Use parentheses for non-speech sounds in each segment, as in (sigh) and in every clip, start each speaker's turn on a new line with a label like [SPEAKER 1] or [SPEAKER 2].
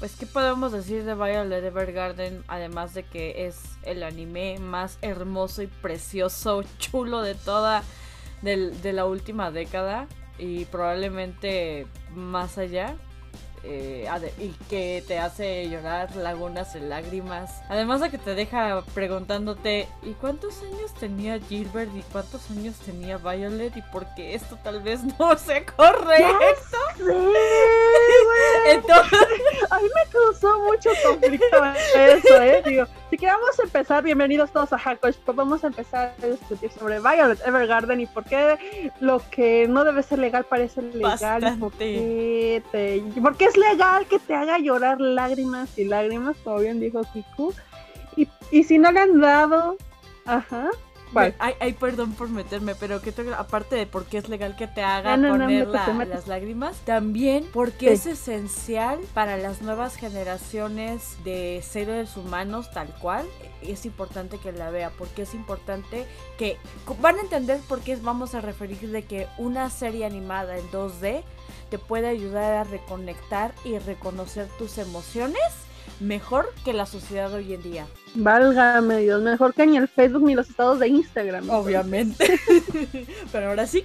[SPEAKER 1] pues, ¿qué podemos decir de Violet Evergarden? Además de que es el anime más hermoso y precioso, (laughs) chulo de toda, de la última década y probablemente más allá. Eh, y que te hace llorar lagunas de lágrimas. Además de que te deja preguntándote, ¿y cuántos años tenía Gilbert y cuántos años tenía Violet? Y por qué esto tal vez (laughs) no se correcto.
[SPEAKER 2] Entonces, a mí me causó mucho conflicto eso, ¿eh? Digo, si que vamos a empezar, bienvenidos todos a Hackosh, pues vamos a empezar a discutir sobre Violet Evergarden y por qué lo que no debe ser legal parece legal. Y por, qué te, por qué es legal que te haga llorar lágrimas y lágrimas, como bien dijo Kiku. Y, y si no le han dado, ajá.
[SPEAKER 1] Ay, perdón por meterme, pero que aparte de por qué es legal que te haga poner las lágrimas, también porque es esencial para las nuevas generaciones de seres humanos tal cual. Es importante que la vea, porque es importante que van a entender por qué vamos a referir de que una serie animada en 2D te puede ayudar a reconectar y reconocer tus emociones mejor que la sociedad hoy en día.
[SPEAKER 2] Válgame Dios, mejor que ni el Facebook ni los estados de Instagram.
[SPEAKER 1] Obviamente. (laughs) Pero ahora sí.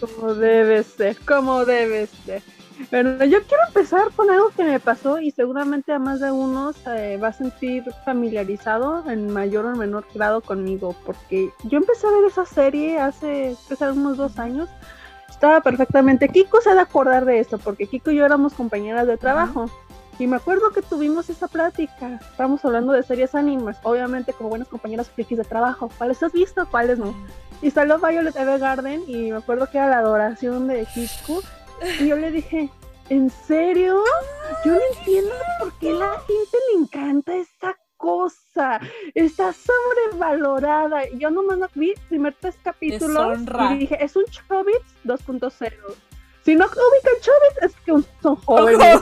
[SPEAKER 2] Como debe ser, como debe ser. Bueno, yo quiero empezar con algo que me pasó y seguramente a más de uno se va a sentir familiarizado en mayor o menor grado conmigo, porque yo empecé a ver esa serie hace pues, unos dos años estaba perfectamente. Kiko se ha de acordar de esto, porque Kiko y yo éramos compañeras de trabajo. Y me acuerdo que tuvimos esa plática. Estábamos hablando de series animes, obviamente como buenas compañeras frikis de trabajo. ¿Cuáles has visto? ¿Cuáles no? Y salió Violet Evergarden y me acuerdo que era la adoración de Kiko. Y yo le dije, ¿en serio? Yo no entiendo por qué la gente le encanta esa cosa. Está sobrevalorada. Yo nomás vi primer tres capítulos y dije, es un Chobits 2.0. Si no ubican Chobits, es que son jóvenes.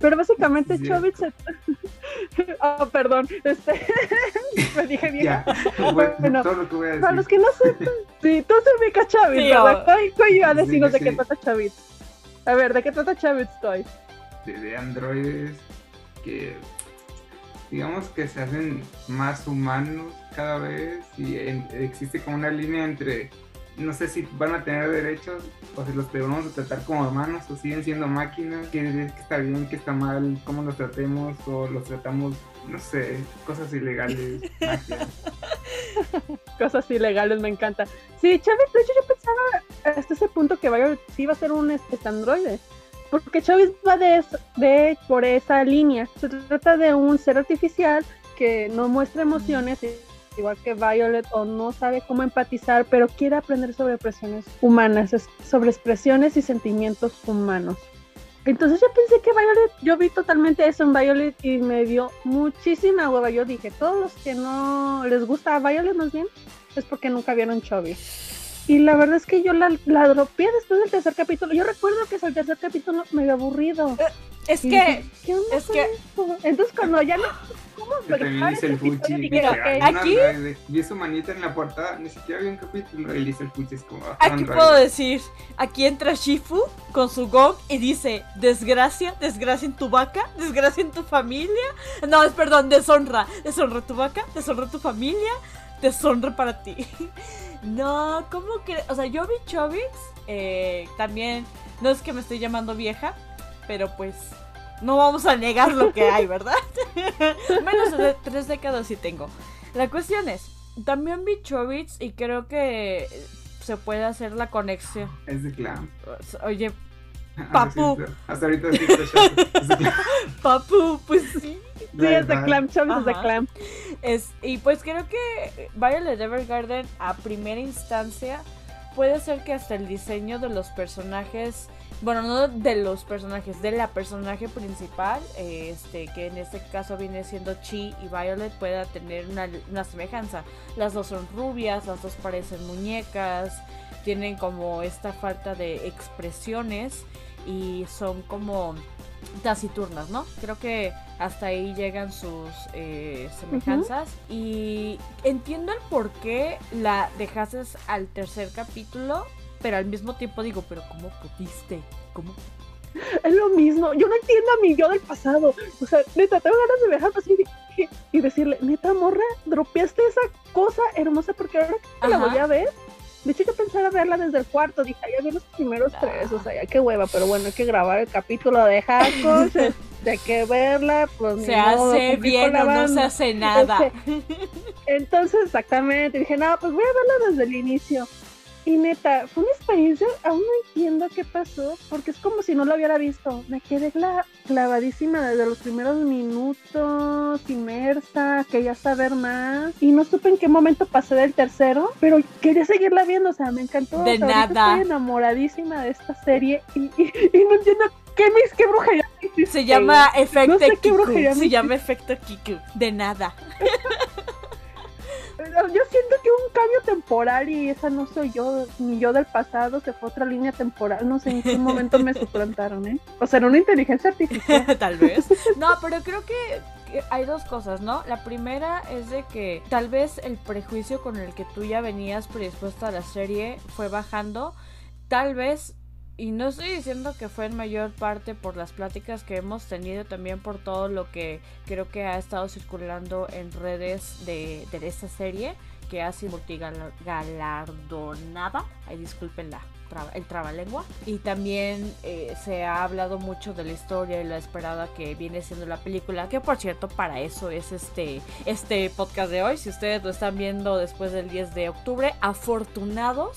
[SPEAKER 2] Pero básicamente Chobits. (laughs) oh, perdón. Este... (laughs) me dije vieja. bueno, para los que no sepan, sí, tú se ubicas Chobits, sí, ¿verdad? ¿Cuál iba a decirnos de qué trata Chobits? A ver, ¿de qué trata Chobits, Toy?
[SPEAKER 3] de androides que digamos que se hacen más humanos cada vez y existe como una línea entre no sé si van a tener derechos o si los debemos tratar como humanos o siguen siendo máquinas, qué está bien, qué está mal, cómo los tratemos o los tratamos, no sé, cosas ilegales. (laughs)
[SPEAKER 2] cosas ilegales, me encanta. Sí, Chávez, de hecho yo pensaba hasta ese punto que vaya, sí iba a ser un este, androide. Porque Chávez va de, de por esa línea. Se trata de un ser artificial que no muestra emociones, igual que Violet, o no sabe cómo empatizar, pero quiere aprender sobre expresiones humanas, sobre expresiones y sentimientos humanos. Entonces yo pensé que Violet, yo vi totalmente eso en Violet y me dio muchísima hueva. Yo dije, todos los que no les gusta a Violet más bien, es porque nunca vieron Chubby. Y la verdad es que yo la, la dropeé después del tercer capítulo. Yo recuerdo que es el tercer capítulo medio aburrido. Eh,
[SPEAKER 1] es que. ¿Qué onda es que.
[SPEAKER 2] Entonces, cuando ya no.
[SPEAKER 3] ¿Cómo dice el Fuchi. aquí. vi su manita en la portada. Ni siquiera había un capítulo. Y dice el Fuchi. Es como.
[SPEAKER 1] Ah, aquí puedo decir. Aquí entra Shifu con su gong y dice: Desgracia, desgracia en tu vaca, desgracia en tu familia. No, es perdón, deshonra. Deshonra tu vaca, deshonra tu familia, deshonra para ti. (laughs) No, ¿cómo que? O sea, yo vi Chobits, eh, también, no es que me estoy llamando vieja, pero pues no vamos a negar lo que hay, ¿verdad? (laughs) Menos de tres décadas sí tengo. La cuestión es, también vi Chobits y creo que se puede hacer la conexión.
[SPEAKER 3] Es de clan.
[SPEAKER 1] Oye, Papu.
[SPEAKER 3] Hasta ahorita sí, (laughs)
[SPEAKER 1] Papu, pues sí.
[SPEAKER 2] Sí, es de Clam, Chubby es de Clam.
[SPEAKER 1] Es, y pues creo que Violet Evergarden a primera instancia puede ser que hasta el diseño de los personajes, bueno, no de los personajes, de la personaje principal, este, que en este caso viene siendo Chi y Violet, pueda tener una, una semejanza. Las dos son rubias, las dos parecen muñecas, tienen como esta falta de expresiones y son como taciturnas, ¿no? Creo que hasta ahí llegan sus eh, semejanzas y entiendo el por qué la dejaste al tercer capítulo, pero al mismo tiempo digo, pero ¿cómo pudiste? ¿Cómo?
[SPEAKER 2] Es lo mismo. Yo no entiendo a mi yo del pasado. O sea, neta, tengo ganas de viajar así y, decirle, neta, morra, dropeaste esa cosa hermosa porque ahora que la voy a ver. De hecho, yo pensaba verla desde el cuarto. Dije, ya vi los primeros tres. O sea, ya qué hueva. Pero bueno, hay que grabar el capítulo de Hackos. hay que verla. Pues,
[SPEAKER 1] se hace bien o no se hace nada. (laughs)
[SPEAKER 2] Entonces, exactamente. Dije, no, pues voy a verla desde el inicio. Y neta, fue una experiencia, aún no entiendo qué pasó, porque es como si no lo hubiera visto. Me quedé clavadísima desde los primeros minutos, inmersa, quería saber más. Y no supe en qué momento pasé del tercero, pero quería seguirla viendo, o sea, me encantó.
[SPEAKER 1] De nada.
[SPEAKER 2] Estoy enamoradísima de esta serie y, no entiendo qué, qué brujería.
[SPEAKER 1] Se llama Efecto Kiku. Se llama Efecto Kiku. De nada. (laughs)
[SPEAKER 2] yo siento que un cambio temporal y esa no soy yo, ni yo del pasado, se fue otra línea temporal, no sé en qué momento me suplantaron, ¿eh? O sea, era una inteligencia artificial. (laughs)
[SPEAKER 1] tal vez. No, pero creo que hay dos cosas, ¿no? La primera es de que tal vez el prejuicio con el que tú ya venías predispuesta a la serie fue bajando. Tal vez y no estoy diciendo que fue en mayor parte por las pláticas que hemos tenido, también por todo lo que creo que ha estado circulando en redes de, de esta serie, que ha sido multigalardonada. Ay, disculpen la, el trabalengua. Y también eh, se ha hablado mucho de la historia y la esperada que viene siendo la película, que por cierto, para eso es este, este podcast de hoy. Si ustedes lo están viendo después del 10 de octubre, afortunados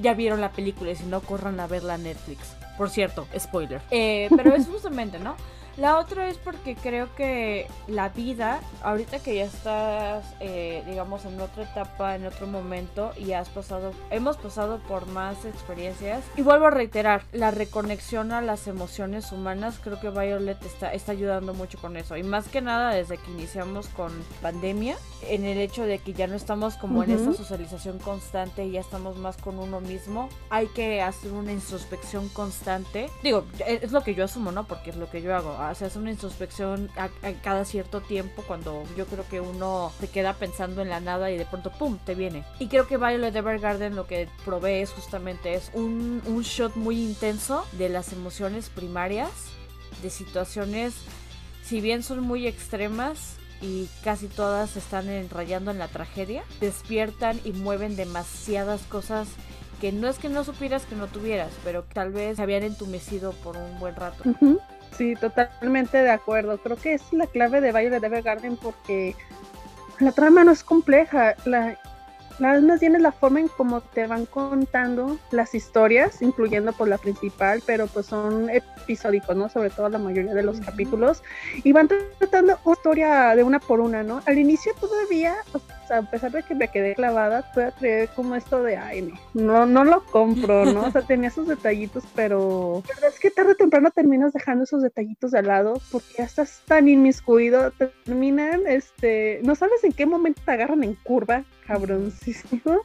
[SPEAKER 1] ya vieron la película y si no, corran a verla a Netflix. Por cierto, spoiler. Eh, pero es justamente, ¿no? La otra es porque creo que la vida, ahorita que ya estás, eh, digamos, en otra etapa, en otro momento, y has pasado, hemos pasado por más experiencias. Y vuelvo a reiterar, la reconexión a las emociones humanas, creo que Violet está, está ayudando mucho con eso. Y más que nada desde que iniciamos con pandemia, en el hecho de que ya no estamos como en esta socialización constante y ya estamos más con uno mismo, hay que hacer una introspección constante. Digo, es lo que yo asumo, ¿no? Porque es lo que yo hago se hace una introspección a, cada cierto tiempo cuando yo creo que uno se queda pensando en la nada y de pronto ¡pum! te viene. Y creo que Violet Evergarden lo que provee es justamente es un, un shot muy intenso de las emociones primarias, de situaciones, si bien son muy extremas, y casi todas están enrayando en la tragedia, despiertan y mueven demasiadas cosas que no es que no supieras que no tuvieras, pero tal vez se habían entumecido por un buen rato.
[SPEAKER 2] Sí, totalmente de acuerdo. Creo que es la clave de Violet Evergarden porque la trama no es compleja. La, más bien es la forma en cómo te van contando las historias, incluyendo por la principal, pero pues son episódicos, ¿no? Sobre todo la mayoría de los capítulos. Y van tratando una historia de una por una, ¿no? Al inicio todavía, a pesar de que me quedé clavada, a creer como esto de, ay, no, no lo compro, ¿no? O sea, tenía esos detallitos, pero la verdad es que tarde o temprano terminas dejando esos detallitos de lado porque ya estás tan inmiscuido, terminan, este, no sabes en qué momento te agarran en curva, cabroncísimo,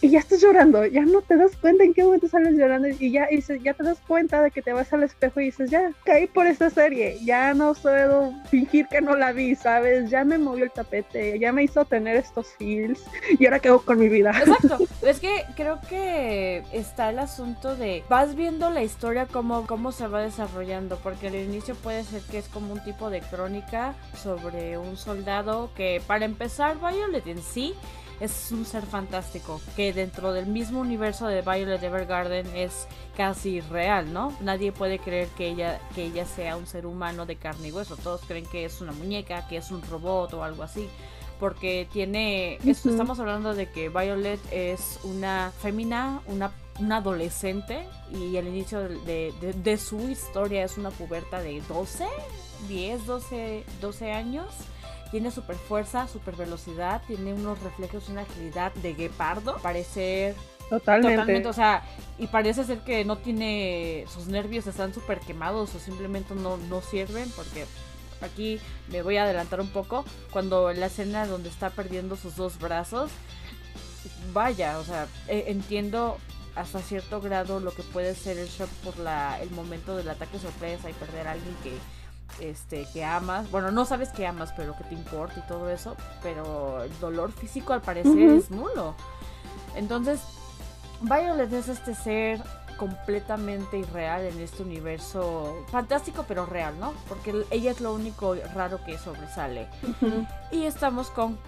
[SPEAKER 2] y ya estás llorando, ya no te das cuenta en qué momento sales llorando y ya, y ya te das cuenta de que te vas al espejo y dices, ya, caí por esta serie, ya no puedo fingir que no la vi, ¿sabes? Ya me movió el tapete, ya me hizo tener estos feels y ahora hago con mi vida. (laughs)
[SPEAKER 1] Exacto, es que creo que está el asunto de, vas viendo la historia como cómo se va desarrollando, porque al inicio puede ser que es como un tipo de crónica sobre un soldado que para empezar Violet en sí es un ser fantástico que dentro del mismo universo de Violet Evergarden es casi real, ¿no? Nadie puede creer que ella, que ella sea un ser humano de carne y hueso. Todos creen que es una muñeca, que es un robot o algo así. Porque tiene. estamos hablando de que Violet es una fémina, una, una adolescente. Y el inicio de, de su historia es una puberta de 12, 10, 12, 12 años tiene super fuerza, super velocidad, tiene unos reflejos y una agilidad de guepardo. Parecer
[SPEAKER 2] Totalmente. Totalmente,
[SPEAKER 1] o sea, y parece ser que no tiene, sus nervios están súper quemados o simplemente no, no sirven porque aquí me voy a adelantar un poco, cuando la escena donde está perdiendo sus dos brazos, vaya, o sea, e, entiendo hasta cierto grado lo que puede ser el shock por la, el momento del ataque sorpresa y perder a alguien que este, que amas, bueno, no sabes que amas, pero que te importa y todo eso, pero el dolor físico al parecer es nulo. Entonces, Violet es este ser completamente irreal en este universo fantástico pero real, ¿no? Porque ella es lo único raro que sobresale. Y estamos con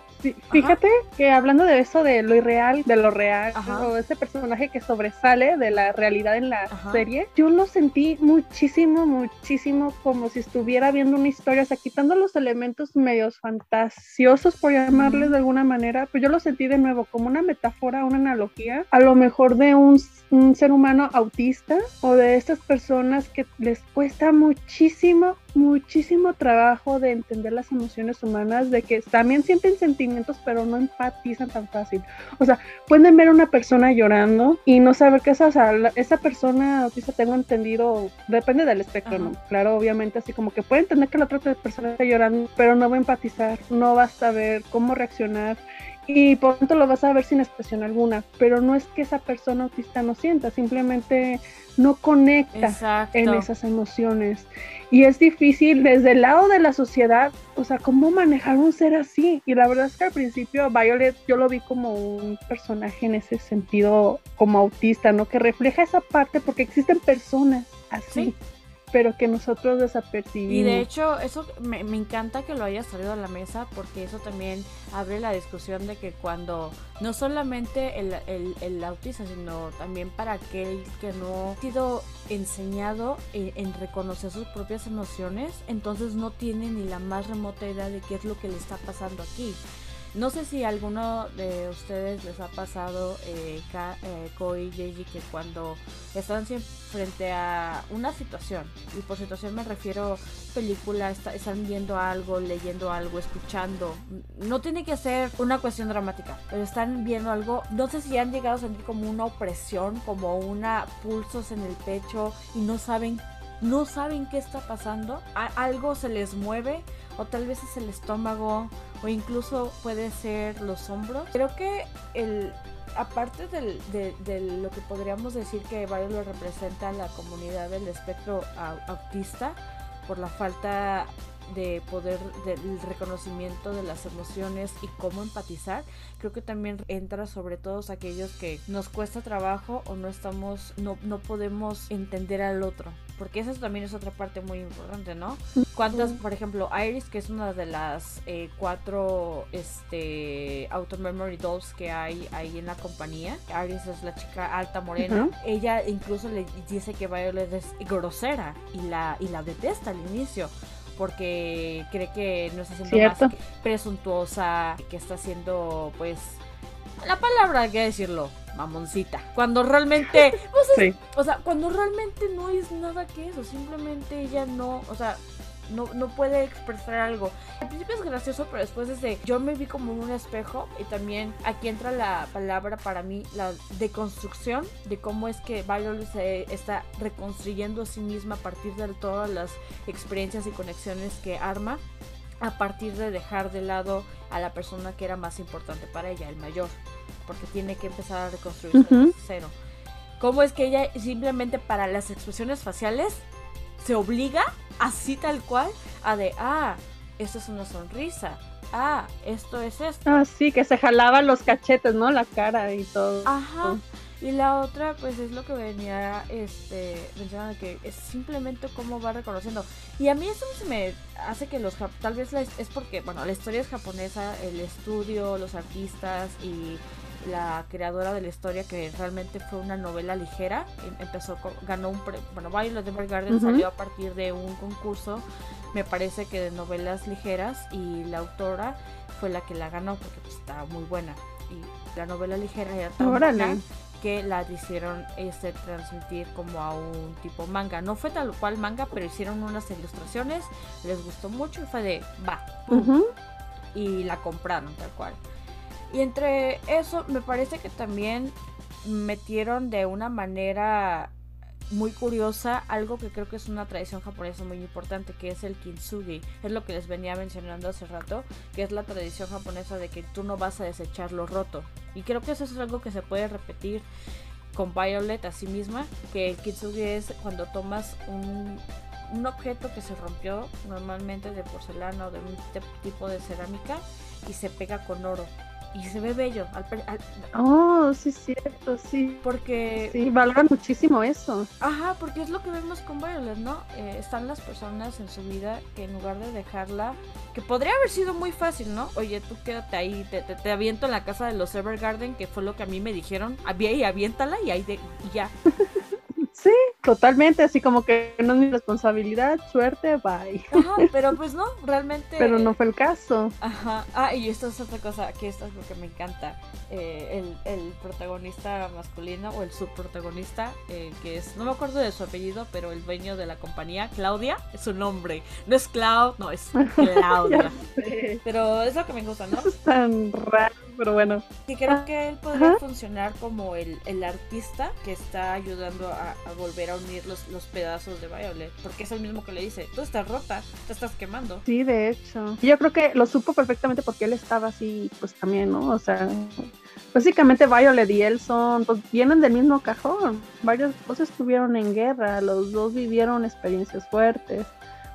[SPEAKER 2] fíjate que hablando de eso, de lo irreal, de lo real, o ese personaje que sobresale de la realidad en la serie, yo lo sentí muchísimo, muchísimo como si estuviera viendo una historia, o sea, quitando los elementos medios fantasiosos, por llamarles de alguna manera, pues yo lo sentí de nuevo como una metáfora, una analogía, a lo mejor de un un ser humano autista o de estas personas que les cuesta muchísimo, muchísimo trabajo de entender las emociones humanas, de que también sienten sentimientos pero no empatizan tan fácil. O sea, pueden ver a una persona llorando y no saber qué es, o sea, esa persona autista tengo entendido, depende del espectro, ¿no? Claro, obviamente, así como que puede entender que la otra persona está llorando, pero no va a empatizar, no va a saber cómo reaccionar y por tanto lo vas a ver sin expresión alguna, pero no es que esa persona autista no sienta, simplemente no conecta en esas emociones. Y es difícil desde el lado de la sociedad, o sea, cómo manejar un ser así. Y la verdad es que al principio Violet yo lo vi como un personaje en ese sentido, como autista, ¿no? Que refleja esa parte porque existen personas así pero que nosotros desapercibimos.
[SPEAKER 1] Y de hecho, eso me, encanta que lo hayas salido a la mesa porque eso también abre la discusión de que cuando no solamente el, el, autista, sino también para aquel que no ha sido enseñado en, en, reconocer sus propias emociones, entonces no tiene ni la más remota idea de qué es lo que le está pasando aquí. No sé si alguno de ustedes les ha pasado, eh, eh Koi, Yeji, que cuando están frente a una situación, y por situación me refiero película, están viendo algo, leyendo algo, escuchando, no tiene que ser una cuestión dramática, pero están viendo algo, no sé si han llegado a sentir como una opresión, como una pulsos en el pecho y no saben no saben qué está pasando, algo se les mueve o tal vez es el estómago o incluso puede ser los hombros. Creo que el aparte del, de, lo que podríamos decir que lo representa la comunidad del espectro autista por la falta de poder del reconocimiento de las emociones y cómo empatizar creo que también entra sobre todos aquellos que nos cuesta trabajo o no estamos no, no podemos entender al otro porque esa también es otra parte muy importante, ¿no? ¿Cuántas, por ejemplo, Iris, que es una de las eh, cuatro este, Auto Memory Dolls que hay ahí en la compañía? Iris es la chica alta morena. Ella incluso le dice que Violet es grosera y la, y la detesta al inicio porque cree que no está siendo más presuntuosa, que está siendo, pues, la palabra hay que decirlo, mamoncita. Cuando realmente, (laughs) pues o sea, cuando realmente no es nada que eso, simplemente ella no, o sea, no, no puede expresar algo. Al principio es gracioso, pero después es de yo me vi como en un espejo y también aquí entra la palabra para mí, la deconstrucción de cómo es que Violet se está reconstruyendo a sí misma a partir de todas las experiencias y conexiones que arma a partir de dejar de lado a la persona que era más importante para ella, el mayor, porque tiene que empezar a reconstruirse de cero. ¿Cómo es que ella simplemente para las expresiones faciales se obliga, así tal cual, a de, ah, esto es una sonrisa, ah, esto es esto.
[SPEAKER 2] Ah, sí, que se jalaba los cachetes, ¿no? La cara y todo.
[SPEAKER 1] Ajá. Y la otra, pues es lo que venía este, mencionando, que es simplemente cómo va reconociendo. Y a mí eso se me hace que los, tal vez es porque, bueno, la historia es japonesa, el estudio, los artistas y la creadora de la historia, que realmente fue una novela ligera, em, empezó, ganó un, bueno, Violet Evergarden salió a partir de un concurso, me parece que de novelas ligeras, y la autora fue la que la ganó, porque pues, estaba muy buena. Y la novela ligera era tan buena que la hicieron este, transmitir como a un tipo manga. No fue tal cual manga, pero hicieron unas ilustraciones, les gustó mucho y fue de, va. Y la compraron tal cual. Y entre eso, me parece que también metieron de una manera muy curiosa algo que creo que es una tradición japonesa muy importante que es el kintsugi. Es lo que les venía mencionando hace rato que es la tradición japonesa de que tú no vas a desechar lo roto. Y creo que eso es algo que se puede repetir con Violet a sí misma que el kintsugi es cuando tomas un, un objeto que se rompió normalmente de porcelana o de un tipo de cerámica y se pega con oro y se ve bello.
[SPEAKER 2] oh, sí, cierto, sí.
[SPEAKER 1] Porque.
[SPEAKER 2] Sí, valoran muchísimo eso.
[SPEAKER 1] Ajá, porque es lo que vemos con Violet, ¿no? Eh, están las personas en su vida que en lugar de dejarla, que podría haber sido muy fácil, ¿no? Oye, tú quédate ahí, te, te, aviento en la casa de los Evergarden, que fue lo que a mí me dijeron. Y aviéntala y ahí de, y ya. (laughs)
[SPEAKER 2] Totalmente, así como que no es mi responsabilidad, suerte, bye.
[SPEAKER 1] Ajá, pero pues no, realmente.
[SPEAKER 2] Pero no fue el caso.
[SPEAKER 1] Ajá, ah, y esto es otra cosa, que esto es lo que me encanta. Eh, el, el, protagonista masculino o el subprotagonista, eh, que es, no me acuerdo de su apellido, pero el dueño de la compañía, Claudia, es su nombre. No es Cloud, no, es (laughs) Claudia. pero es lo que me gusta, ¿no?
[SPEAKER 2] es tan raro pero bueno.
[SPEAKER 1] Y creo que él podría funcionar como el, el, artista que está ayudando a, volver a unir los, los, pedazos de Violet, porque es el mismo que le dice, tú estás rota, te estás quemando.
[SPEAKER 2] Sí, de hecho. Yo creo que lo supo perfectamente porque él estaba así, pues también, ¿no? O sea, básicamente Violet y él son, pues vienen del mismo cajón. Varios dos estuvieron en guerra, los dos vivieron experiencias fuertes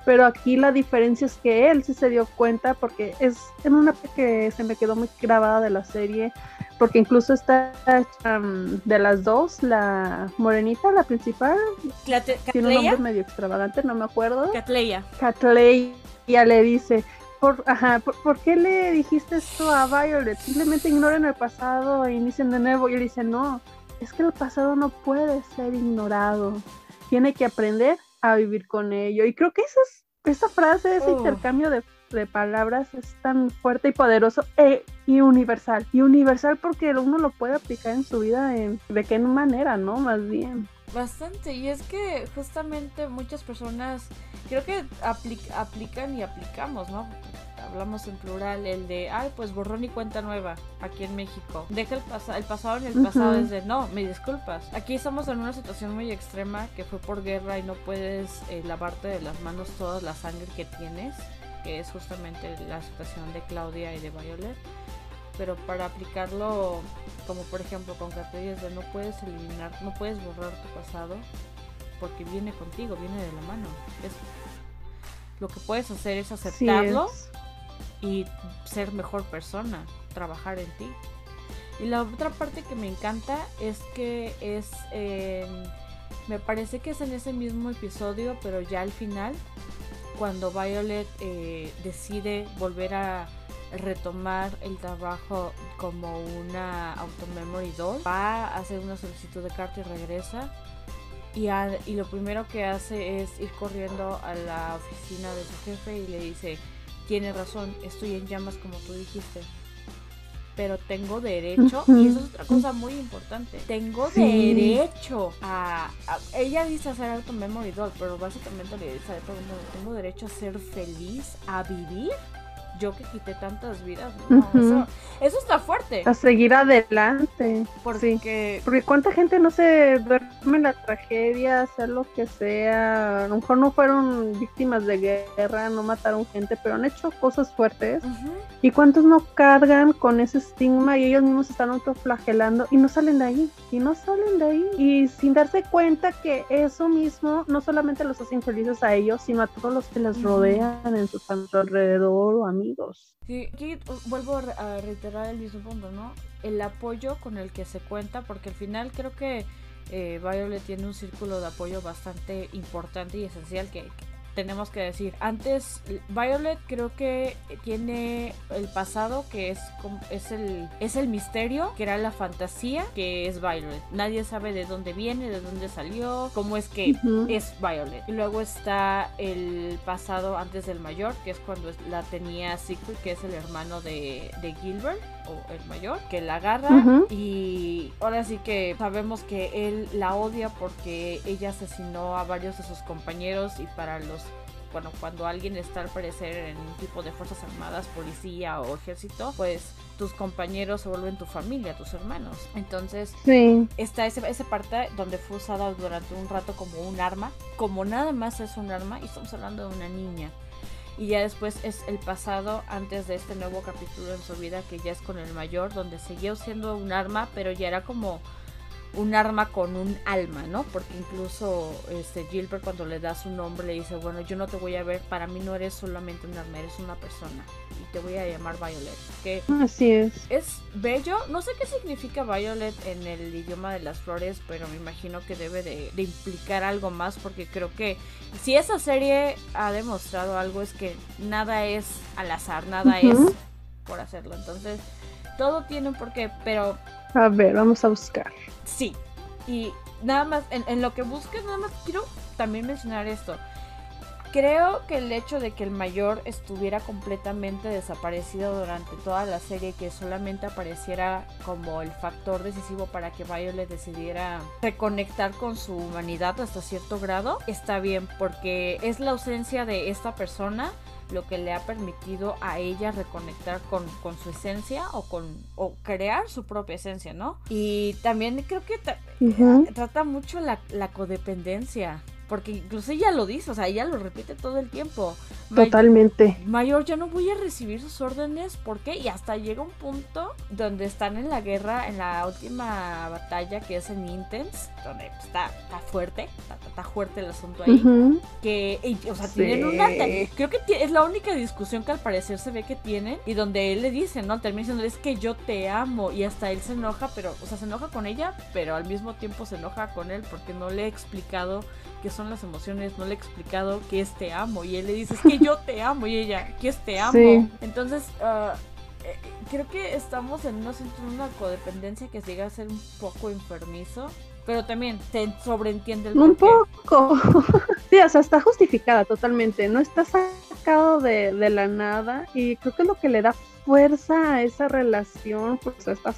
[SPEAKER 2] pero aquí la diferencia es que él sí se dio cuenta porque es en una que se me quedó muy grabada de la serie porque incluso está um, de las dos la morenita la principal tiene un nombre medio extravagante no me acuerdo
[SPEAKER 1] Catleya
[SPEAKER 2] Catleya le dice por, ajá, por, qué le dijiste esto a Violet? Simplemente ignoren el pasado e inicien de nuevo. Y él dice, no, es que el pasado no puede ser ignorado. Tiene que aprender a vivir con ello. Y creo que esa, esa frase, ese oh. intercambio de, palabras es tan fuerte y poderoso e, y universal. Y universal porque uno lo puede aplicar en su vida en, de qué manera, ¿no? Más bien.
[SPEAKER 1] Bastante, y es que justamente muchas personas creo que aplican y aplicamos, ¿no? Hablamos en plural, el de, ay, pues borrón y cuenta nueva aquí en México. Deja el, el pasado en el pasado, es de, no, me disculpas. Aquí estamos en una situación muy extrema que fue por guerra y no puedes eh, lavarte de las manos toda la sangre que tienes, que es justamente la situación de Claudia y de Violet. Pero para aplicarlo, como por ejemplo con es de no puedes eliminar, no puedes borrar tu pasado porque viene contigo, viene de la mano. Es, lo que puedes hacer es aceptarlo y ser mejor persona, trabajar en ti. Y la otra parte que me encanta es que es, me parece que es en ese mismo episodio, pero ya al final, cuando Violet eh, decide volver a retomar el trabajo como una automemory doll, va a hacer una solicitud de carta y regresa. Y, y lo primero que hace es ir corriendo a la oficina de su jefe y le dice, tiene razón, estoy en llamas como tú dijiste. Pero tengo derecho, y eso es otra cosa muy importante, tengo derecho a, Ella dice hacer alto memory doll, pero básicamente le dice a todo el mundo, tengo derecho a ser feliz, a vivir yo que quité tantas vidas, no, eso, está fuerte.
[SPEAKER 2] A seguir adelante.
[SPEAKER 1] Porque...
[SPEAKER 2] Porque cuánta gente no se duerme en la tragedia, hacer lo que sea. A lo mejor no fueron víctimas de guerra, no mataron gente, pero han hecho cosas fuertes. ¿Y cuántos no cargan con ese estigma y ellos mismos están autoflagelando y no salen de ahí? Y no salen de ahí. Y sin darse cuenta que eso mismo no solamente los hace infelices a ellos, sino a todos los que les rodean en su, alrededor o
[SPEAKER 1] Sí, aquí vuelvo a reiterar el mismo punto, ¿no? El apoyo con el que se cuenta, porque al final creo que eh, tiene un círculo de apoyo bastante importante y esencial que, tenemos que decir. Antes, Violet creo que tiene el pasado que es, es, el, es el misterio, que era la fantasía, que es Violet. Nadie sabe de dónde viene, de dónde salió, cómo es que es Violet. Y luego está el pasado antes del mayor, que es cuando la tenía Secret, que es el hermano de, de Gilbert o el mayor, que la agarra y ahora sí que sabemos que él la odia porque ella asesinó a varios de sus compañeros y para los bueno, cuando alguien está al parecer en un tipo de fuerzas armadas, policía o ejército, pues tus compañeros se vuelven tu familia, tus hermanos. Entonces, está ese, esa parte donde fue usada durante un rato como un arma, como nada más es un arma, y estamos hablando de una niña y ya después es el pasado antes de este nuevo capítulo en su vida que ya es con el mayor donde siguió siendo un arma pero ya era como un arma con un alma, ¿no? Porque incluso este Gilbert cuando le da su nombre le dice, bueno, yo no te voy a ver, para mí no eres solamente un arma, eres una persona y te voy a llamar Violet. Que
[SPEAKER 2] Así es.
[SPEAKER 1] es bello, no sé qué significa Violet en el idioma de las flores, pero me imagino que debe de, de implicar algo más porque creo que si esa serie ha demostrado algo es que nada es al azar, nada es por hacerlo. Entonces, todo tiene un porqué, pero
[SPEAKER 2] A ver, vamos a buscar.
[SPEAKER 1] Sí. Y nada más, en, en lo que busques, nada más quiero también mencionar esto. Creo que el hecho de que el mayor estuviera completamente desaparecido durante toda la serie, que solamente apareciera como el factor decisivo para que Violet decidiera reconectar con su humanidad hasta cierto grado, está bien, porque es la ausencia de esta persona lo que le ha permitido a ella reconectar con, con su esencia o con o crear su propia esencia, ¿no? Y también creo que trata mucho la, la codependencia. Porque incluso ella lo dice, o sea, ella lo repite todo el tiempo.
[SPEAKER 2] Totalmente.
[SPEAKER 1] Mayor, ya no voy a recibir sus órdenes, ¿por qué? Y hasta llega un punto donde están en la guerra, en la última batalla que es en Intense, donde pues, está, está fuerte, está, está fuerte el asunto ahí
[SPEAKER 2] Ujú.
[SPEAKER 1] que, y, o sea,
[SPEAKER 2] Sí.
[SPEAKER 1] tienen una... Creo que es la única discusión que al parecer se ve que tienen y donde él le dice, ¿no? Termina diciendo, es que yo te amo y hasta él se enoja, pero, o sea, se enoja con ella, pero al mismo tiempo se enoja con él porque no le he explicado qué son las emociones, no le he explicado qué es te amo y él le dice, es que yo te amo y ella, ¿qué es te amo?
[SPEAKER 2] Sí.
[SPEAKER 1] Entonces, eh, creo que estamos en una, en una codependencia que llega a ser un poco enfermizo. Pero también se sobreentiende el
[SPEAKER 2] Un
[SPEAKER 1] porqué.
[SPEAKER 2] poco. (laughs) sí, o sea, está justificada totalmente. No está sacado de, de la nada. Y creo que lo que le da fuerza a esa relación, pues está,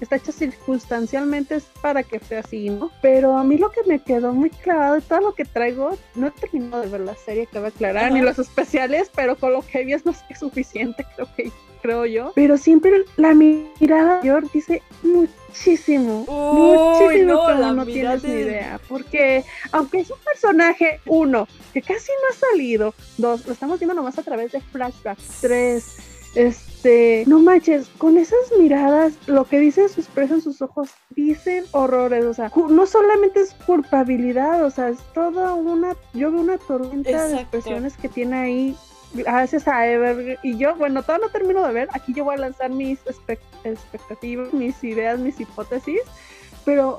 [SPEAKER 2] está hecha circunstancialmente es para que sea así, ¿no? Pero a mí lo que me quedó muy clavado y todo lo que traigo, no he terminado de ver la serie, cabe aclarar,
[SPEAKER 1] Ajá.
[SPEAKER 2] ni los especiales, pero con lo que vi es más que suficiente, (laughs) creo que creo yo. Pero siempre la mirada mayor dice muchísimo,
[SPEAKER 1] Uy,
[SPEAKER 2] muchísimo,
[SPEAKER 1] no,
[SPEAKER 2] pero no tienes ni
[SPEAKER 1] de-
[SPEAKER 2] idea. Porque aunque es un personaje, uno, que casi no ha salido, dos, lo estamos viendo nomás a través de flashbacks, tres, este, no manches, con esas miradas, lo que dice su expresa en sus ojos, dicen horrores, o sea, no solamente es culpabilidad, o sea, es toda una, yo veo una tormenta de expresiones que tiene ahí gracias a Ever y yo, bueno, todavía no termino de ver, aquí yo voy a lanzar mis expec- expectativas, mis ideas, mis hipótesis, pero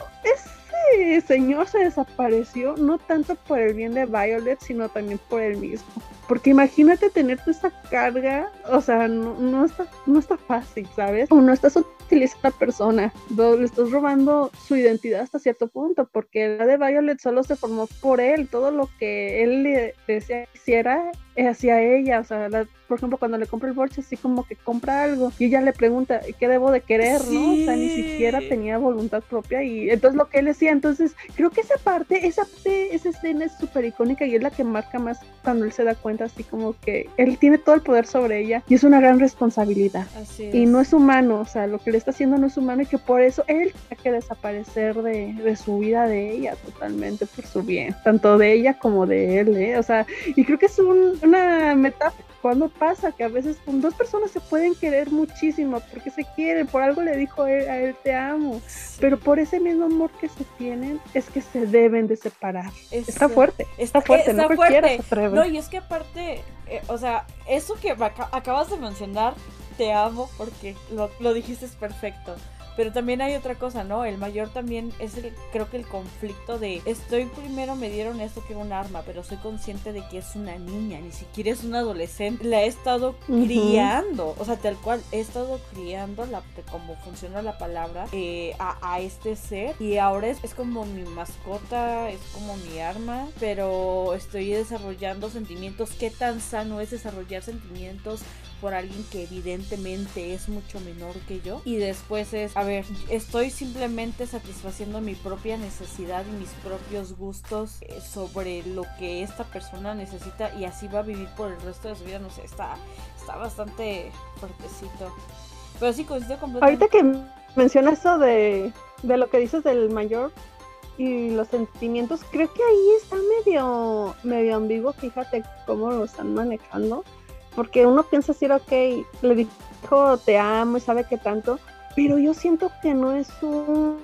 [SPEAKER 2] ese señor se desapareció no tanto por el bien de Violet, sino también por él mismo. Porque imagínate tener toda esa carga, o sea, no, no está, no está fácil, ¿sabes? No utilizando a la persona, le estás robando su identidad hasta cierto punto, porque la de Violet solo se formó por él, todo lo que él le decía que hiciera es hacia ella, o sea, la- por ejemplo, cuando le compra el Borch, así como que compra algo y ella le pregunta, ¿qué debo de querer? ¿no? O sea, ni
[SPEAKER 1] Sí.
[SPEAKER 2] siquiera tenía voluntad propia y entonces lo que él decía, entonces creo que esa parte, esa parte, esa escena es súper icónica y es la que marca más cuando él se da cuenta así como que él tiene todo el poder sobre ella y es una gran responsabilidad.
[SPEAKER 1] Así
[SPEAKER 2] Y no es humano, o sea, lo que le está haciendo no es humano y que por eso él tiene que desaparecer de, de su vida de ella totalmente por su bien, tanto de ella como de él, ¿eh? O sea, y creo que es un- una metáfora. Cuando pasa que a veces con dos personas se pueden querer muchísimo porque se quieren, por algo le dijo a él, a él, te amo, pero por ese mismo amor que se tienen es que se deben de separar. Está fuerte, está fuerte, no
[SPEAKER 1] está
[SPEAKER 2] cualquiera
[SPEAKER 1] fuerte.
[SPEAKER 2] se.
[SPEAKER 1] No, y es que aparte, eh, o sea, eso que aca- acabas de mencionar, te amo porque lo, lo dijiste es perfecto. Pero también hay otra cosa, ¿no? El mayor también es el, creo que el conflicto de estoy primero me dieron esto que un arma, pero soy consciente de que es una niña, ni siquiera es una adolescente. La he estado criando, o sea, tal cual, he estado criando la, de cómo funciona la palabra eh, a, a este ser y ahora es, es como mi mascota, es como mi arma, pero estoy desarrollando sentimientos. ¿Qué tan sano es desarrollar sentimientos? Por alguien que evidentemente es mucho menor que yo. Y después es a ver estoy simplemente satisfaciendo mi propia necesidad y mis propios gustos eh, sobre lo que esta persona necesita y así va a vivir por el resto de su vida. No sé está está bastante fuertecito. Pero sí coincido completamente.
[SPEAKER 2] Ahorita que mencionas eso de, de lo que dices del mayor y los sentimientos, creo que ahí está medio, medio ambiguo, fíjate cómo lo están manejando, porque uno piensa decir, ok, le dijo te amo y sabe que tanto, pero yo siento que no es un,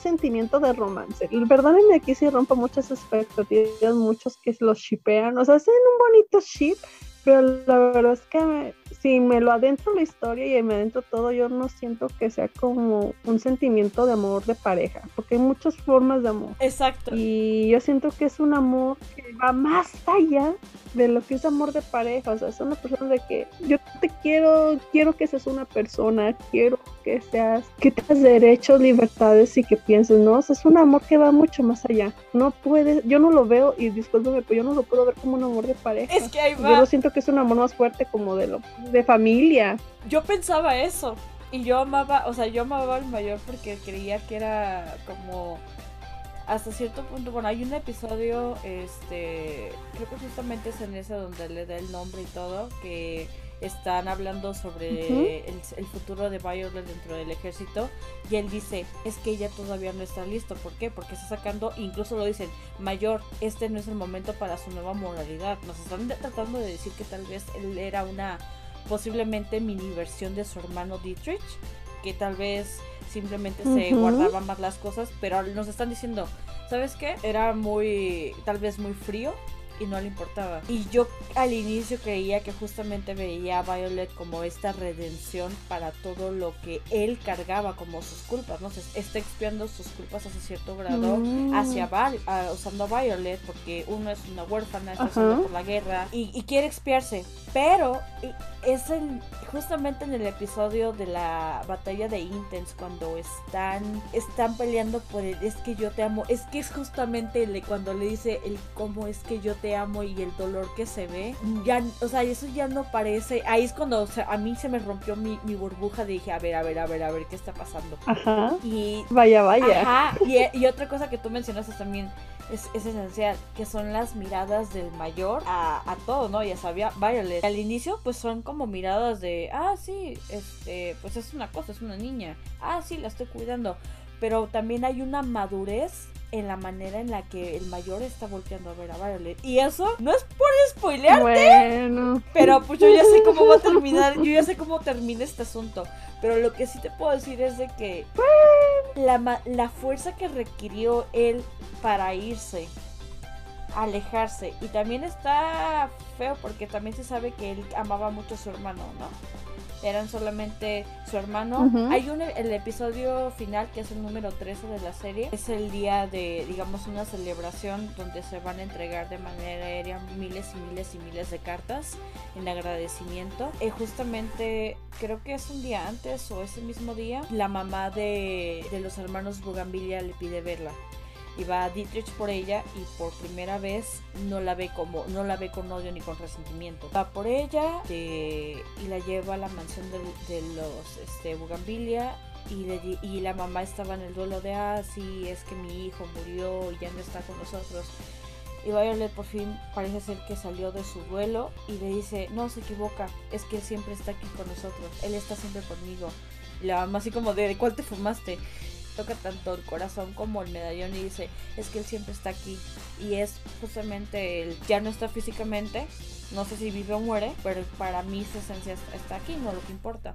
[SPEAKER 2] sentimiento de romance. Perdónenme aquí si rompo muchas expectativas, muchos que los shipean, o sea, hacen un bonito ship, pero la verdad es que si me lo adentro la historia y me adentro todo, yo no siento que sea como un sentimiento de amor de pareja, porque hay muchas formas de amor.
[SPEAKER 1] Exacto.
[SPEAKER 2] Y yo siento que es un amor que va más allá de lo que es amor de pareja. O sea, es una persona de que yo te quiero, quiero que seas una persona, quiero que seas, que tengas derechos, libertades y que pienses, ¿no? O sea, es un amor que va mucho más allá. No puedes, yo no lo veo, y discúlpeme, pero yo no lo puedo ver como un amor de pareja.
[SPEAKER 1] Es que ahí
[SPEAKER 2] Yo
[SPEAKER 1] va.
[SPEAKER 2] lo siento que es un amor más fuerte como de lo de familia.
[SPEAKER 1] Yo pensaba eso. Y yo amaba, o sea, yo amaba al mayor porque creía que era como hasta cierto punto, bueno, hay un episodio, este, creo que justamente es en ese donde le da el nombre y todo, que están hablando sobre el, el futuro de Violet dentro del ejército y él dice, es que ella todavía no está listo, ¿por qué? Porque está sacando, incluso lo dicen, mayor, este no es el momento para su nueva moralidad, nos están tratando de decir que tal vez él era una posiblemente mini versión de su hermano Dietrich, que tal vez simplemente se
[SPEAKER 2] Ujú.
[SPEAKER 1] guardaba más las cosas, pero nos están diciendo, ¿sabes qué? Era muy, tal vez muy frío y no le importaba. Y yo al inicio creía que justamente veía a Violet como esta redención para todo lo que él cargaba como sus culpas, ¿no? Se está expiando sus culpas hasta cierto grado
[SPEAKER 2] Mm.
[SPEAKER 1] hacia Val, a- usando a Violet porque uno es una huérfana, está pasando por la guerra y, y quiere expiarse. Pero y- es el, justamente en el episodio de la batalla de Intense cuando están, están peleando por el es que yo te amo. Es que es justamente el cuando le dice el cómo es que yo te amo y el dolor que se ve. Ya, o sea, eso ya no parece. Ahí es cuando o sea, a mí se me rompió mi, mi burbuja. Dije, a ver, a ver, a ver, a ver, ¿qué está pasando?
[SPEAKER 2] Ajá.
[SPEAKER 1] Y
[SPEAKER 2] Vaya, vaya.
[SPEAKER 1] Ajá, y, y otra cosa que tú mencionaste también es, es esencial, que son las miradas del mayor a, a todo, ¿no? Ya sabía, Violet. Al inicio, pues son como miradas de, ah, sí, este, pues es una cosa, es una niña. Ah, sí, la estoy cuidando. Pero también hay una madurez en la manera en la que el mayor está volteando a ver a Violet. Y eso no es por spoilear,
[SPEAKER 2] Bueno.
[SPEAKER 1] pero pues yo ya sé cómo va a terminar, yo ya sé cómo termina este asunto. Pero lo que sí te puedo decir es de que la, la fuerza que requirió él para irse, alejarse, y también está feo porque también se sabe que él amaba mucho a su hermano, ¿no? Eran solamente su hermano.
[SPEAKER 2] Ujú.
[SPEAKER 1] Hay un el episodio final que es el número 13 de la serie. Es el día de, digamos, una celebración donde se van a entregar de manera aérea miles y miles y miles de cartas en agradecimiento. Eh, justamente, creo que es un día antes o ese mismo día, la mamá de, de los hermanos Bugambilia le pide verla. Y va Dietrich por ella y por primera vez no la ve como, no la ve con odio ni con resentimiento. Va por ella eh, y la lleva a la mansión de, los este, Bugambilia y, la mamá estaba en el duelo de, ah, sí, es que mi hijo murió y ya no está con nosotros. Y Violet por fin parece ser que salió de su duelo y le dice, no se equivoca, es que él siempre está aquí con nosotros, él está siempre conmigo. Y la mamá así como ¿de cuál te fumaste? Toca tanto el corazón como el medallón y dice, es que él siempre está aquí. Y es justamente él, ya no está físicamente, no sé si vive o muere, pero para mí su esencia está- aquí, no lo que importa.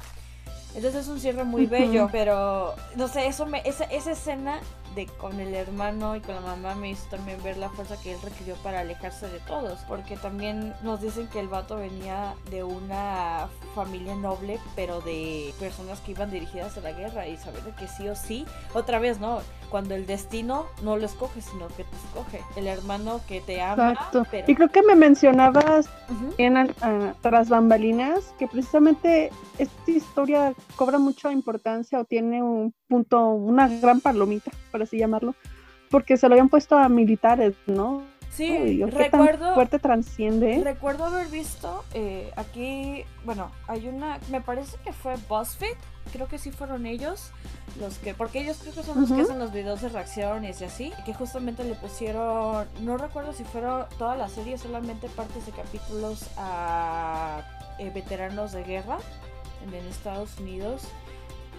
[SPEAKER 1] Entonces es un cierre muy bello, pero no sé, eso me, esa, esa escena de con el hermano y con la mamá me hizo también ver la fuerza que él requirió para alejarse de todos, porque también nos dicen que el vato venía de una familia noble, pero de personas que iban dirigidas a la guerra y saber de que sí o sí, otra vez no, cuando el destino no lo escoge, sino que te escoge, el hermano que te ama,
[SPEAKER 2] Exacto.
[SPEAKER 1] pero
[SPEAKER 2] Y creo que me mencionabas en, tras bambalinas que precisamente esta historia cobra mucha importancia o tiene un punto, una gran palomita, por así llamarlo, porque se lo habían puesto a militares, ¿no?
[SPEAKER 1] Sí,
[SPEAKER 2] Uy, ¿qué
[SPEAKER 1] recuerdo
[SPEAKER 2] fuerte transciende.
[SPEAKER 1] Recuerdo haber visto eh, aquí, bueno, hay una, me parece que fue BuzzFeed, creo que sí fueron ellos los que, porque ellos creo que son los que hacen los videos de reacciones y así, que justamente le pusieron, no recuerdo si fueron toda la serie, solamente partes de capítulos a eh, veteranos de guerra en Estados Unidos.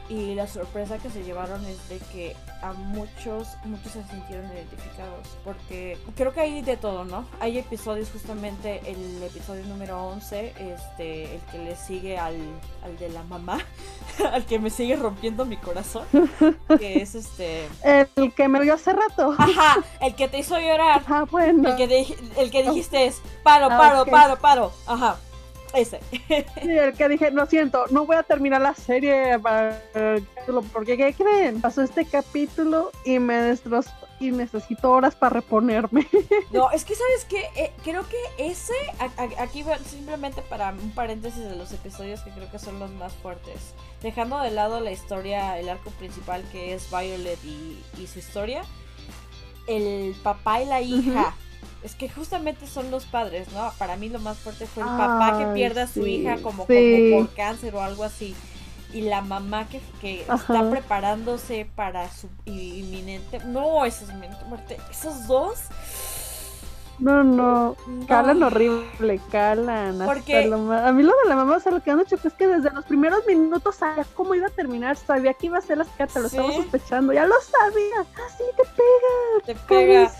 [SPEAKER 1] Y la sorpresa que se llevaron es de que a muchos, muchos se sintieron identificados. Porque creo que hay de todo, ¿no? Hay episodios, justamente el episodio número 11, este, el que le sigue al, al de la mamá, (laughs) al que me sigue rompiendo mi corazón, (laughs) que es este...
[SPEAKER 2] El que me vio hace rato.
[SPEAKER 1] Ajá, el que te hizo llorar.
[SPEAKER 2] Ah, bueno.
[SPEAKER 1] El que, el que dijiste es, paro,
[SPEAKER 2] Ah,
[SPEAKER 1] paro, paro, paro. Ajá, ese.
[SPEAKER 2] Sí, el que dije, lo siento, no voy a terminar la serie para el capítulo, porque ¿qué creen? Pasó este capítulo y me destrozó y necesito horas para reponerme. (laughs)
[SPEAKER 1] No, es que sabes que creo que ese, a- a- aquí simplemente para un paréntesis de los episodios que creo que son los más fuertes. Dejando de lado la historia, el arco principal que es Violet y, y su historia, el papá y la hija. Es que justamente son los padres, ¿no? Para mí lo más fuerte fue el papá que pierde a su
[SPEAKER 2] sí,
[SPEAKER 1] hija como,
[SPEAKER 2] sí.
[SPEAKER 1] como por cáncer o algo así. Y la mamá que, que está preparándose para su inminente... No, esa es inminente muerte. Esos dos...
[SPEAKER 2] No, no,
[SPEAKER 1] no.
[SPEAKER 2] calan horrible, calan. hasta
[SPEAKER 1] Porque-
[SPEAKER 2] lo ma- A mí lo de la mamá, o sea, lo que me chocó es que desde los primeros minutos sabía cómo iba a terminar, sabía que iba a ser las cartas, lo
[SPEAKER 1] Sí.
[SPEAKER 2] estaba sospechando, ya lo sabía. Así te pega,
[SPEAKER 1] Te pega.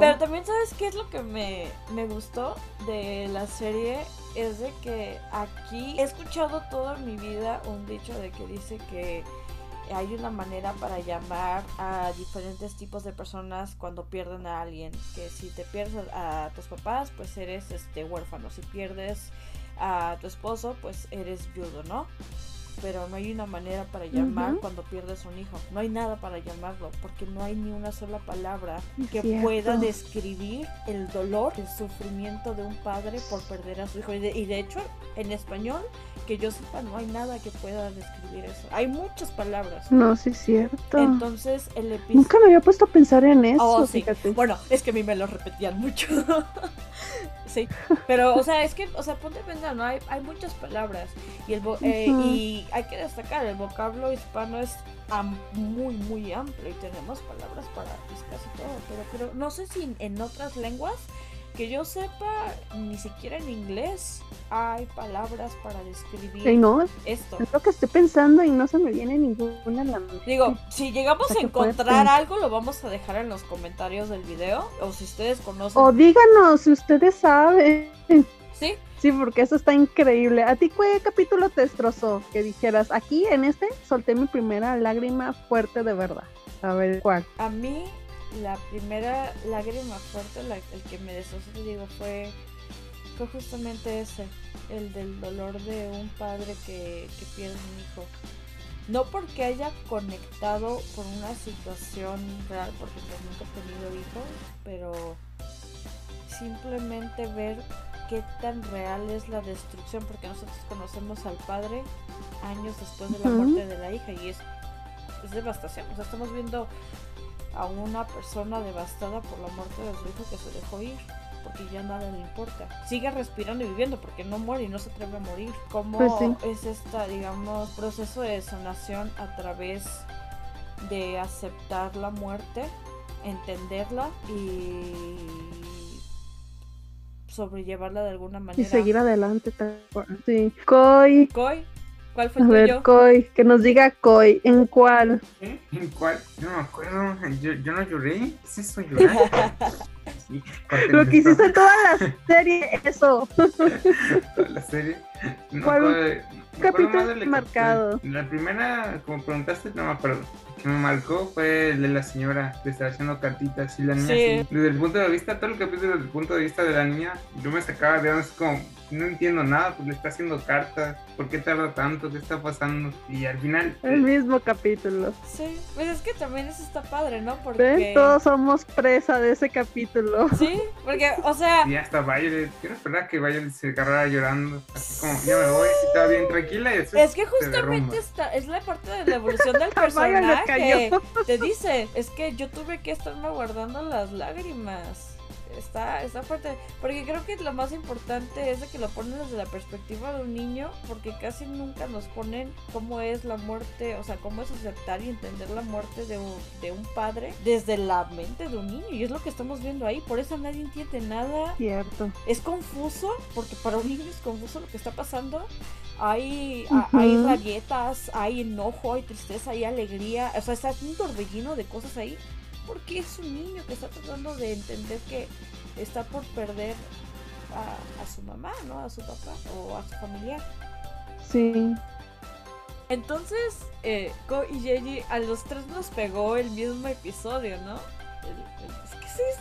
[SPEAKER 1] Pero también sabes qué es lo que me, me gustó de la serie es de que aquí he escuchado toda mi vida un dicho de que dice que hay una manera para llamar a diferentes tipos de personas cuando pierden a alguien. Que si te pierdes a, tus papás, pues eres este huérfano. Si pierdes a tu esposo, pues eres viudo, ¿no? Pero no hay una manera para llamar cuando pierdes un hijo. No hay nada para llamarlo, porque no hay ni una sola palabra que
[SPEAKER 2] Cierto.
[SPEAKER 1] pueda describir el dolor, el sufrimiento de un padre por perder a su hijo. Y de, y de hecho, en español, que yo sepa, no hay nada que pueda describir eso. Hay muchas palabras.
[SPEAKER 2] No, sí es cierto.
[SPEAKER 1] Entonces, el episodio...
[SPEAKER 2] Nunca me había puesto a pensar en eso,
[SPEAKER 1] Oh, sí.
[SPEAKER 2] fíjate.
[SPEAKER 1] Bueno, es que a mí me lo repetían mucho. (laughs) sí, pero, o sea, es que, o sea, ponte a pensar, ¿no? Hay, hay muchas palabras y, el eh, y hay que destacar, el vocablo hispano es muy, muy amplio y tenemos palabras para pues, casi todo, pero creo, no sé si en, en otras lenguas que yo sepa, ni siquiera en inglés hay palabras para describir
[SPEAKER 2] Sí, no,
[SPEAKER 1] esto.
[SPEAKER 2] es lo que estoy pensando y no se me viene ninguna la.
[SPEAKER 1] Digo, si llegamos
[SPEAKER 2] O sea,
[SPEAKER 1] a encontrar algo, lo vamos a dejar en los comentarios del video. O si ustedes conocen.
[SPEAKER 2] O díganos si ustedes saben.
[SPEAKER 1] Sí,
[SPEAKER 2] Sí, porque eso está increíble. ¿A ti qué capítulo te destrozó? Que dijeras, aquí en este solté mi primera lágrima fuerte de verdad. A ver, ¿cuál?
[SPEAKER 1] a mí la primera lágrima fuerte, la- el que me destrozó, te digo, fue, fue justamente ese. El del dolor de un padre que, que pierde un hijo. No porque haya conectado con una situación real, porque pues nunca he tenido hijos, pero simplemente ver qué tan real es la destrucción, porque nosotros conocemos al padre años después de la muerte de la hija y es, es devastación. O sea, estamos viendo a una persona devastada por la muerte de su hijo que se dejó ir. Porque ya nada le importa. Sigue respirando y viviendo porque no muere y no se atreve a morir. ¿Cómo
[SPEAKER 2] Pues sí.
[SPEAKER 1] es esta, digamos, proceso de sanación a través de aceptar la muerte, entenderla y sobrellevarla de alguna
[SPEAKER 2] Y
[SPEAKER 1] manera?
[SPEAKER 2] seguir adelante. Sí.
[SPEAKER 1] ¿Cuál fue
[SPEAKER 2] A
[SPEAKER 1] el
[SPEAKER 2] ver,
[SPEAKER 1] tuyo?
[SPEAKER 2] Coy. Que nos diga Coy. ¿En cuál?
[SPEAKER 3] ¿Eh? ¿En cuál? No me acuerdo. Yo, yo no lloré. ¿Qué es eso llorar? (laughs) Sí,
[SPEAKER 2] Lo que hiciste toda la (laughs) serie, eso.
[SPEAKER 3] toda la serie. No
[SPEAKER 2] ¿Cuál capítulo marcado?
[SPEAKER 3] La primera, como preguntaste, no me acuerdo. Que me marcó fue el de la señora que estaba haciendo cartitas y la niña
[SPEAKER 1] Sí.
[SPEAKER 3] así. Desde el punto de vista, todo el capítulo desde el punto de vista de la niña, yo me sacaba de onda, así como, no entiendo nada, pues le está haciendo cartas, ¿por qué tarda tanto? ¿Qué está pasando? Y al final,
[SPEAKER 2] El mismo capítulo.
[SPEAKER 1] Sí, pues es que también eso está padre, ¿no?
[SPEAKER 2] ¿Ven?
[SPEAKER 1] Porque...
[SPEAKER 2] Todos somos presa de ese capítulo.
[SPEAKER 1] Sí, porque, o sea, (laughs)
[SPEAKER 3] Y hasta Violet, quiero esperar a que Violet se agarrara llorando. Así como, (laughs) ya me voy, estaba bien tranquila y
[SPEAKER 1] es que justamente esta, es la parte de la evolución del (laughs) personaje. Te dice, es que yo tuve que estarme guardando las lágrimas. Está, está fuerte. Porque creo que lo más importante es de que lo ponen desde la perspectiva de un niño, porque casi nunca nos ponen cómo es la muerte, o sea, cómo es aceptar y entender la muerte de un, de un padre desde la mente de un niño. Y es lo que estamos viendo ahí, por eso nadie entiende nada.
[SPEAKER 2] Cierto.
[SPEAKER 1] Es confuso, porque para un niño es confuso lo que está pasando. Hay, hay rabietas, hay enojo, hay tristeza, hay alegría. O sea, está un torbellino de cosas ahí porque es un niño que está tratando de entender que está por perder a, su mamá, ¿no? A su papá o a su familiar.
[SPEAKER 2] Sí.
[SPEAKER 1] Entonces, eh, Ko y Yeji a los tres nos pegó el mismo episodio, ¿no?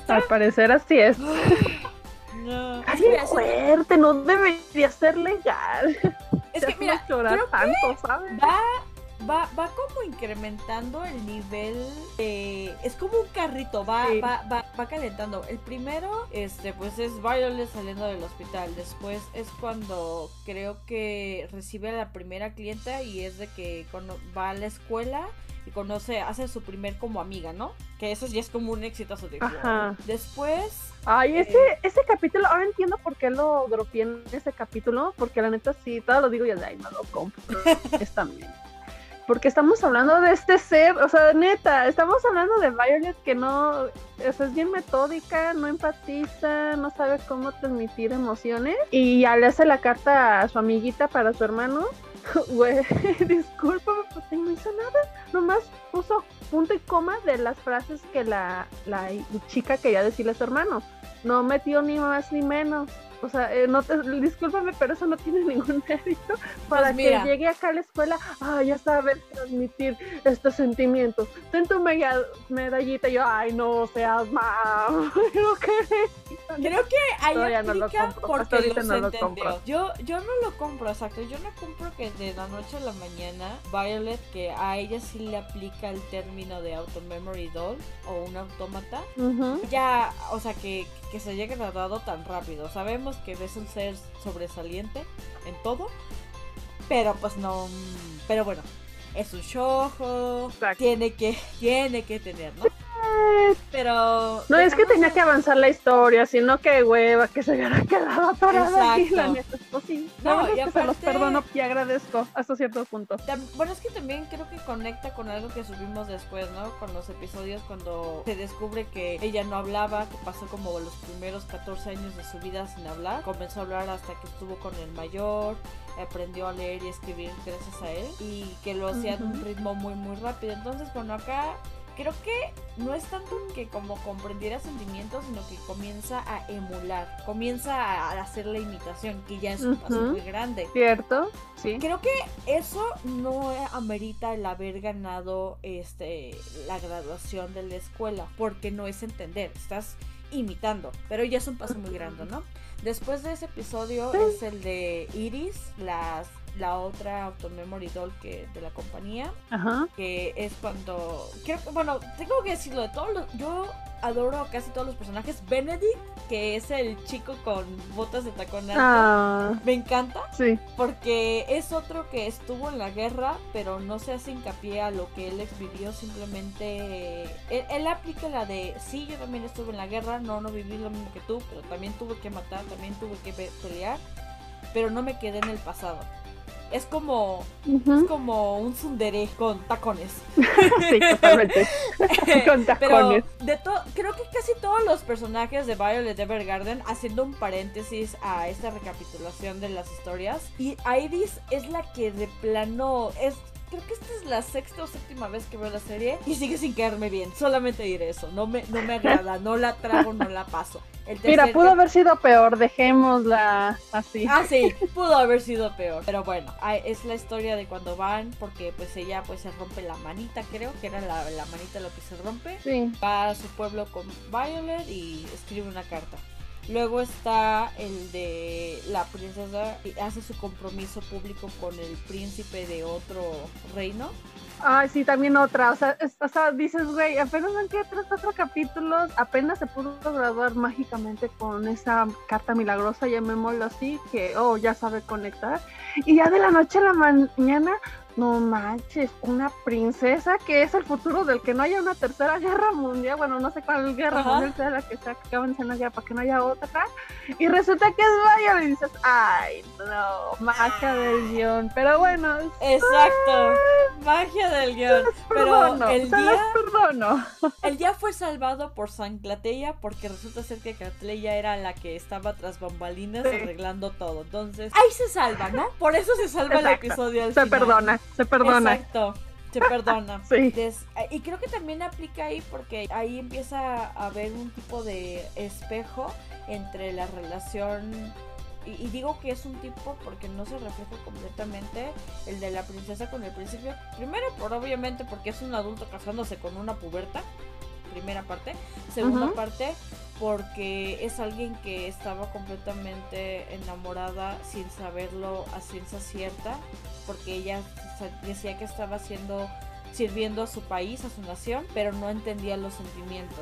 [SPEAKER 2] Al parecer así es. (laughs)
[SPEAKER 1] no.
[SPEAKER 2] Ay, es fuerte, no debería ser legal.
[SPEAKER 1] Es que mira,
[SPEAKER 2] llorar tanto, ¿sabes?
[SPEAKER 1] Va va, va como incrementando el nivel es como un carrito, va, va, va, va, calentando. El primero, este, pues es Violet saliendo del hospital. Después es cuando creo que recibe a la primera clienta y es de que cuando va a la escuela y conoce, hace su primer como amiga, ¿no? Que eso ya es como un exitoso de Después.
[SPEAKER 2] Ay, ese, eh, ese capítulo, ahora entiendo por qué lo dropeé en ese capítulo, porque la neta sí, todo lo digo y de ahí no lo compro. (laughs) es también porque estamos hablando de este ser, o sea, neta, estamos hablando de Violet que no, o es bien metódica, no empatiza, no sabe cómo transmitir emociones y ya le hace la carta a su amiguita para su hermano. (laughs) Güey, (laughs) discúlpame, pues no hizo nada, nomás puso punto y coma de las frases que la, la chica quería decirle a su hermano. No metió ni más ni menos. O sea, eh, no te, discúlpame, pero eso no tiene (laughs) ningún mérito para pues que llegue acá a la escuela, ah, ya sabes transmitir estos sentimientos. Ten tu medallita y yo, ay, no seas mal. (laughs)
[SPEAKER 1] Creo que ahí aplica porque los no entendió. Yo, yo no lo compro, exacto. Yo no compro que de la noche a la mañana Violet, que a ella sí le aplica el término de auto memory doll o un autómata, ya, o sea, que, que se haya graduado tan rápido. Sabemos que ves un ser sobresaliente en todo, pero pues no. Pero bueno, es un show, tiene que, tiene que tener, ¿no? Pero.
[SPEAKER 2] No es que tenía que avanzar la historia, sino que hueva, que se hubiera (laughs) quedado atorada aquí, la neta. Pues sí, no, y aparte, se los perdono y agradezco hasta cierto punto.
[SPEAKER 1] Bueno, es que también creo que conecta con algo que subimos después, ¿no? Con los episodios cuando se descubre que ella no hablaba, que pasó como los primeros 14 años de su vida sin hablar. Comenzó a hablar hasta que estuvo con el mayor, aprendió a leer y escribir gracias a él y que lo hacía en un ritmo muy, muy rápido. Entonces, bueno, acá creo que no es tanto que como comprendiera sentimientos, sino que comienza a emular, comienza a hacer la imitación, que ya es un paso muy grande.
[SPEAKER 2] ¿Cierto? Sí.
[SPEAKER 1] Creo que eso no amerita el haber ganado este la graduación de la escuela, porque no es entender, estás imitando, pero ya es un paso muy grande, ¿no? Después de ese episodio es el de Iris, las la otra Automemory Doll que de la compañía, que es cuando bueno, tengo que decirlo de todos los, yo adoro a casi todos los personajes. Benedict, que es el chico con botas de tacón ah. me encanta.
[SPEAKER 2] Sí.
[SPEAKER 1] Porque es otro que estuvo en la guerra, pero no se hace hincapié a lo que él vivió. Simplemente él, él, aplica la de sí, yo también estuve en la guerra, no, no viví lo mismo que tú, pero también tuve que matar, también tuve que pelear, pero no me quedé en el pasado es como es como un sundere con tacones. (laughs)
[SPEAKER 2] sí, totalmente. (laughs) con tacones.
[SPEAKER 1] Pero de todo, creo que casi todos los personajes de Violet Evergarden, haciendo un paréntesis a esta recapitulación de las historias, y Iris es la que de plano es creo que esta es la sexta o séptima vez que veo la serie y sigue sin quedarme bien. Solamente diré eso. No me, no me agrada, no la trago, no la paso.
[SPEAKER 2] Mira, pudo haber sido peor, dejémosla así.
[SPEAKER 1] Ah, sí, pudo haber sido peor. Pero bueno, es la historia de cuando van, porque pues ella pues se rompe la manita, creo que era la, la manita lo que se rompe.
[SPEAKER 2] Sí.
[SPEAKER 1] Va a su pueblo con Violet y escribe una carta. Luego está el de la princesa y hace su compromiso público con el príncipe de otro reino.
[SPEAKER 2] Ay, sí, también otra. O sea, o sea dices, güey, apenas han quedado tres, cuatro capítulos, apenas se pudo graduar mágicamente con esa carta milagrosa, llamémoslo así, que, oh, ya sabe conectar. Y ya de la noche a la mañana No manches, una princesa que es el futuro del que no haya una tercera guerra mundial. Bueno, no sé cuál guerra
[SPEAKER 1] Ajá.
[SPEAKER 2] mundial sea la que que acaban de guerra para que no haya otra. Y resulta que es Violet y dices, ay, no, magia del guion. Pero bueno,
[SPEAKER 1] Exacto. Magia del guion. Pero el día,
[SPEAKER 2] perdono.
[SPEAKER 1] el día fue salvado por San Clateya porque resulta ser que Catleya era la que estaba tras bambalinas
[SPEAKER 2] Sí.
[SPEAKER 1] arreglando todo. Entonces, ahí se salva, ¿no? Por eso se salva el episodio al
[SPEAKER 2] Se
[SPEAKER 1] final.
[SPEAKER 2] perdona, se perdona.
[SPEAKER 1] Exacto. Se perdona. (laughs)
[SPEAKER 2] Sí.
[SPEAKER 1] Des- y creo que también aplica ahí porque ahí empieza a haber un tipo de espejo entre la relación. Y, digo que es un tipo porque no se refleja completamente el de la princesa con el príncipe. Primero, por obviamente, porque es un adulto casándose con una puberta. Primera parte. Segunda
[SPEAKER 2] Ujú.
[SPEAKER 1] parte, porque es alguien que estaba completamente enamorada sin saberlo a ciencia cierta. Porque ella decía que estaba haciendo sirviendo a su país, a su nación, pero no entendía los sentimientos.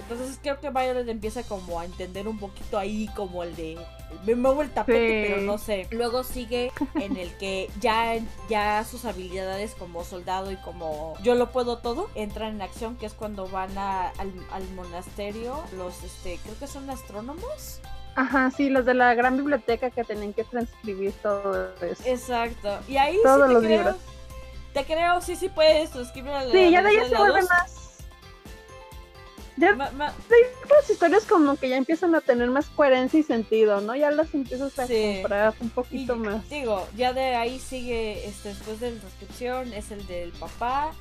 [SPEAKER 1] Entonces creo que Violet empieza como a entender un poquito ahí como el de me muevo el tapete,
[SPEAKER 2] Sí.
[SPEAKER 1] pero no sé. Luego sigue (laughs) en el que ya, ya sus habilidades como soldado y como yo lo puedo todo entran en acción, que es cuando van a- al, al monasterio, los este, creo que son astrónomos.
[SPEAKER 2] Ajá, sí, los de la gran biblioteca que tenían que transcribir todo eso.
[SPEAKER 1] Exacto. Y ahí
[SPEAKER 2] Todos
[SPEAKER 1] sí te
[SPEAKER 2] los
[SPEAKER 1] creo.
[SPEAKER 2] libros.
[SPEAKER 1] Te creo, sí, sí puedes la
[SPEAKER 2] Sí, ya de ahí se
[SPEAKER 1] luz.
[SPEAKER 2] más. Ya
[SPEAKER 1] Ma- ma-
[SPEAKER 2] las historias como que ya empiezan a tener más coherencia y sentido, ¿no? Ya las empiezas a
[SPEAKER 1] Sí.
[SPEAKER 2] comprar un
[SPEAKER 1] Y
[SPEAKER 2] poquito más.
[SPEAKER 1] digo, ya de ahí sigue, este, después de la transcripción, es el del papá.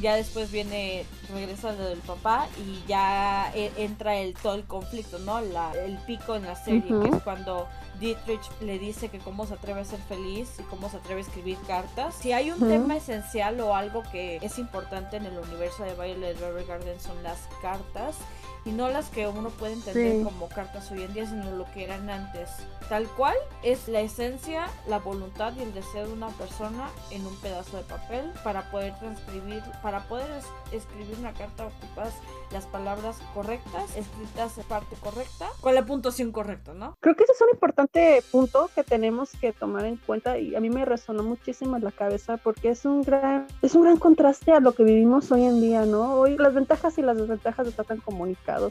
[SPEAKER 1] Ya después viene, regresa lo del papá y ya e- entra el todo el conflicto, ¿no? La, el pico en la serie, que es cuando Dietrich le dice que cómo se atreve a ser feliz y cómo se atreve a escribir cartas. Si hay un tema esencial o algo que es importante en el universo de Violet Evergarden son las cartas y no las que uno puede entender
[SPEAKER 2] Sí.
[SPEAKER 1] como cartas hoy en día, sino lo que eran antes. Tal cual es la esencia, la voluntad y el deseo de una persona en un pedazo de papel para poder transcribir, para poder es- escribir una carta ocupas las palabras correctas, escritas en parte correcta, con la puntuación correcta, ¿no?
[SPEAKER 2] Creo que ese es un importante punto que tenemos que tomar en cuenta y a mí me resonó muchísimo en la cabeza porque es un gran es un gran contraste a lo que vivimos hoy en día, ¿no? Hoy las ventajas y las desventajas de estar tan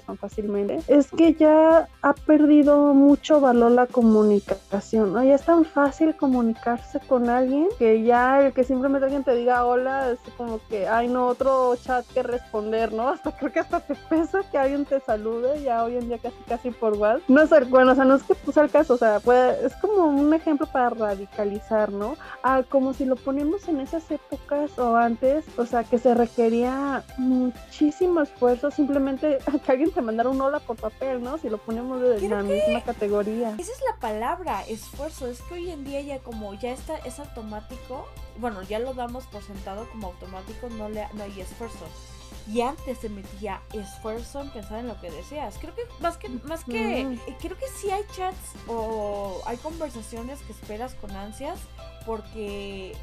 [SPEAKER 2] tan fácilmente es que ya ha perdido mucho valor la comunicación, ¿no? Ya es tan fácil comunicarse con alguien que ya el que simplemente alguien te diga hola es como que ay no otro chat que responder, ¿no? (laughs) Hasta creo que hasta te pesa que alguien te salude ya hoy en día casi casi por WhatsApp. No el, bueno, o sea, no es que puse el caso, o sea, es como un ejemplo para radicalizar, ¿no? Ah, como si lo ponemos en esas épocas o antes, o sea, que se requería muchísimo esfuerzo simplemente (laughs) que alguien te mandara un hola por papel, ¿no? Si lo ponemos de
[SPEAKER 1] Creo
[SPEAKER 2] la misma categoría.
[SPEAKER 1] Esa es la palabra, esfuerzo. Es que hoy en día ya como ya está, es automático. Bueno, ya lo damos por sentado como automático, no, le, no hay esfuerzo. Y antes se metía esfuerzo en pensar en lo que deseas. Creo que más que, más que, eh, creo que sí hay chats o hay conversaciones que esperas con ansias porque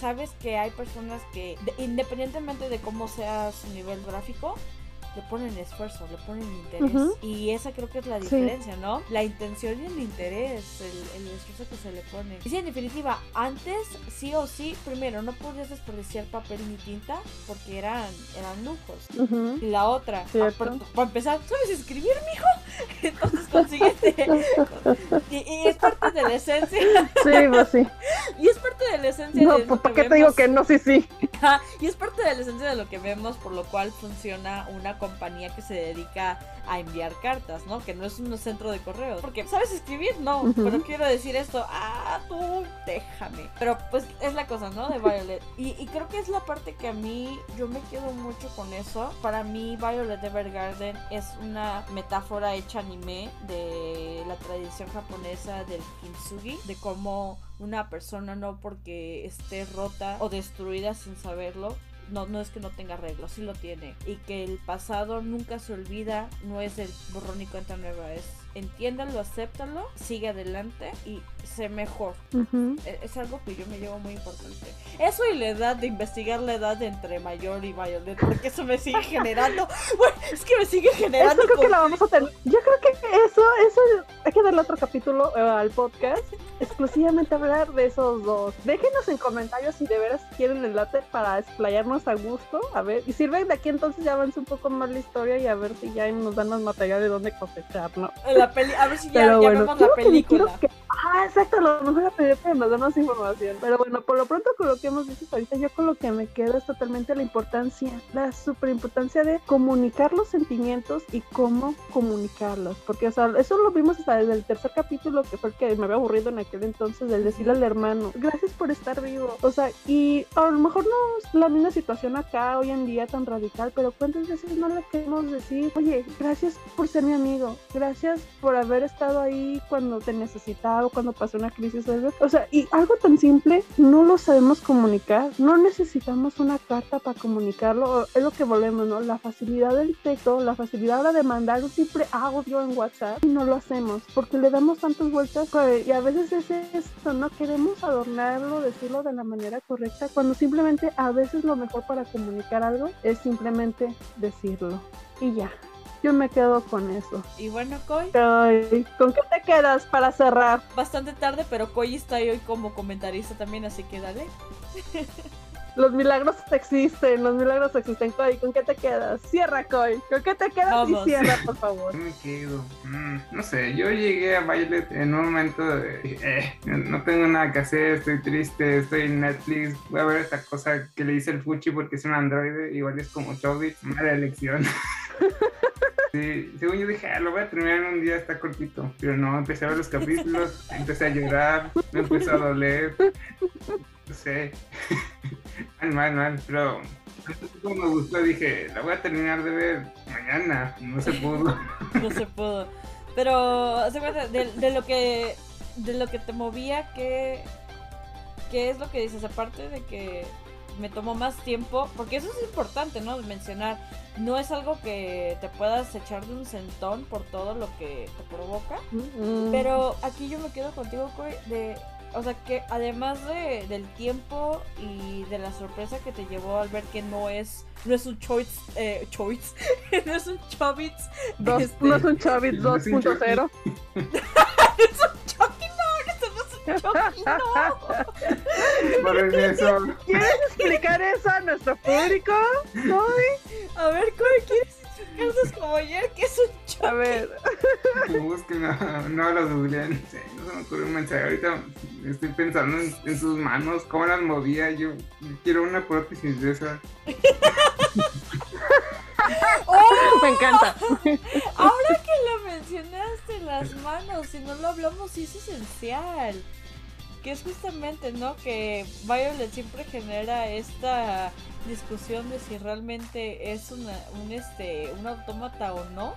[SPEAKER 1] sabes que hay personas que, de- independientemente de cómo sea su nivel gráfico, le ponen esfuerzo, le ponen interés. Y esa creo que es la
[SPEAKER 2] Sí.
[SPEAKER 1] diferencia, ¿no? La intención y el interés, el, el esfuerzo que se le pone. Y sí, en definitiva, antes sí o sí, primero, no podías desperdiciar papel ni tinta porque eran, eran lujos. Y la otra,
[SPEAKER 2] Cierto.
[SPEAKER 1] para, para empezar, ¿sabes escribir, mijo? (laughs) Entonces consiguiente. (laughs) y, y es parte de la esencia.
[SPEAKER 2] Sí, pues sí. (laughs)
[SPEAKER 1] Y es parte de la esencia
[SPEAKER 2] No,
[SPEAKER 1] de
[SPEAKER 2] pues ¿para qué te digo que no? Sí, sí.
[SPEAKER 1] Ajá, y es parte de la esencia de lo que vemos, por lo cual funciona una compañía que se dedica a enviar cartas, ¿no? Que no es un centro de correos. Porque, ¿sabes escribir? No, pero quiero decir esto. Ah, tú, déjame. Pero pues es la cosa, ¿no? De Violet. Y, y creo que es la parte que a mí, yo me quedo mucho con eso. Para mí, Violet Evergarden es una metáfora hecha anime de la tradición japonesa del kintsugi, de cómo una persona no porque esté rota o destruida sin saberlo, no, no es que no tenga arreglo, sí lo tiene. Y que el pasado nunca se olvida, no es el borrón y cuenta nueva, es entiéndalo, acéptalo, sigue adelante y sé mejor. E- Es algo que yo me llevo muy importante. Eso y la edad de investigar la edad entre mayor y Violet, porque eso me sigue (laughs) generando. Bueno, es que me sigue
[SPEAKER 2] Eso
[SPEAKER 1] generando.
[SPEAKER 2] creo que
[SPEAKER 1] con-
[SPEAKER 2] la vamos a tener. Yo creo que eso, eso hay que darle otro capítulo eh, al podcast. Exclusivamente hablar de esos dos. Déjenos en comentarios si de veras quieren el late para explayarnos a gusto. A ver, y sirve de aquí entonces ya avance un poco más la historia y a ver si ya nos dan más material de dónde cosechar, ¿no?
[SPEAKER 1] la peli a ver si ya,
[SPEAKER 2] Pero
[SPEAKER 1] ya
[SPEAKER 2] bueno,
[SPEAKER 1] vemos la película.
[SPEAKER 2] que- Exacto, a lo mejor la película nos da más información. Pero bueno, por lo pronto con lo que hemos dicho ahorita, yo con lo que me quedo es totalmente la importancia, la super importancia de comunicar los sentimientos y cómo comunicarlos. Porque, o sea, eso lo vimos hasta desde el tercer capítulo, que fue el que me había aburrido en aquel entonces, del decirle al hermano, gracias por estar vivo. O sea, y a lo mejor no es la misma situación acá hoy en día tan radical, pero ¿cuántas veces no le queremos decir, oye, gracias por ser mi amigo, gracias por haber estado ahí cuando te necesitaba, cuando pasó una crisis. O sea, y algo tan simple, no lo sabemos comunicar, no necesitamos una carta para comunicarlo, es lo que volvemos, ¿no? La facilidad del texto, la facilidad ahora de mandar un simple audio en WhatsApp y no lo hacemos, porque le damos tantas vueltas pues, y a veces es esto, no queremos adornarlo, decirlo de la manera correcta, cuando simplemente a veces lo mejor para comunicar algo es simplemente decirlo y ya. Yo me quedo con eso.
[SPEAKER 1] Y bueno, Koi,
[SPEAKER 2] Ay, ¿Con qué te quedas para cerrar?
[SPEAKER 1] bastante tarde, pero Koi está hoy como comentarista también, así que dale. (laughs)
[SPEAKER 2] Los milagros existen, los milagros existen. Coy, ¿con qué te quedas? Cierra, Coy. ¿Con qué te quedas?
[SPEAKER 1] Vamos.
[SPEAKER 2] Y cierra, por (laughs) favor.
[SPEAKER 3] Yo me quedo. Mm, no sé, yo llegué a Violet en un momento de. eh, no tengo nada que hacer, estoy triste, estoy en Netflix. Voy a ver esta cosa que le hice el Fuchi porque es un androide, igual es como Chobit. Mala elección. (laughs) Sí, según yo dije, ah, lo voy a terminar en un día, está cortito. Pero no, empecé a ver los capítulos, (laughs) empecé a llorar, me empezó a doler. No sé. (laughs) mal, mal, mal. Pero como me gustó, dije, la voy a terminar de ver mañana. No se pudo. (laughs)
[SPEAKER 1] No se pudo. Pero, de, de lo que de lo que te movía, ¿qué, ¿qué es lo que dices? Aparte de que me tomó más tiempo, porque eso es importante, ¿no? Mencionar, no es algo que te puedas echar de un centón por todo lo que te provoca.
[SPEAKER 2] Mm.
[SPEAKER 1] Pero aquí yo me quedo contigo, Coy, de... O sea, que además de, del tiempo y de la sorpresa que te llevó al ver que no es no es un choice, eh, choice, (laughs) no es un chobits,
[SPEAKER 2] Dos-
[SPEAKER 1] este-
[SPEAKER 2] No es un Chavit
[SPEAKER 3] No es un
[SPEAKER 2] 2.0. (laughs)
[SPEAKER 1] es un Chucky, (laughs) no, eso.
[SPEAKER 2] ¿Quieres explicar eso a nuestro público? Coy?
[SPEAKER 1] A ver, Coy, ¿quieres explicarnos como ayer que es un Chucky?
[SPEAKER 2] A ver.
[SPEAKER 3] Busquen, no, no lo googleen. No se me ocurrió un mensaje. Ahorita estoy pensando en, en sus manos, cómo las movía. Yo quiero una prótesis de esa. (laughs)
[SPEAKER 1] ¡Oh!
[SPEAKER 2] Me encanta.
[SPEAKER 1] Ahora que lo mencionaste, las manos, si no lo hablamos, sí es esencial. Que es justamente, ¿no? Que Violet siempre genera esta discusión de si realmente es una, un, este, un autómata o no.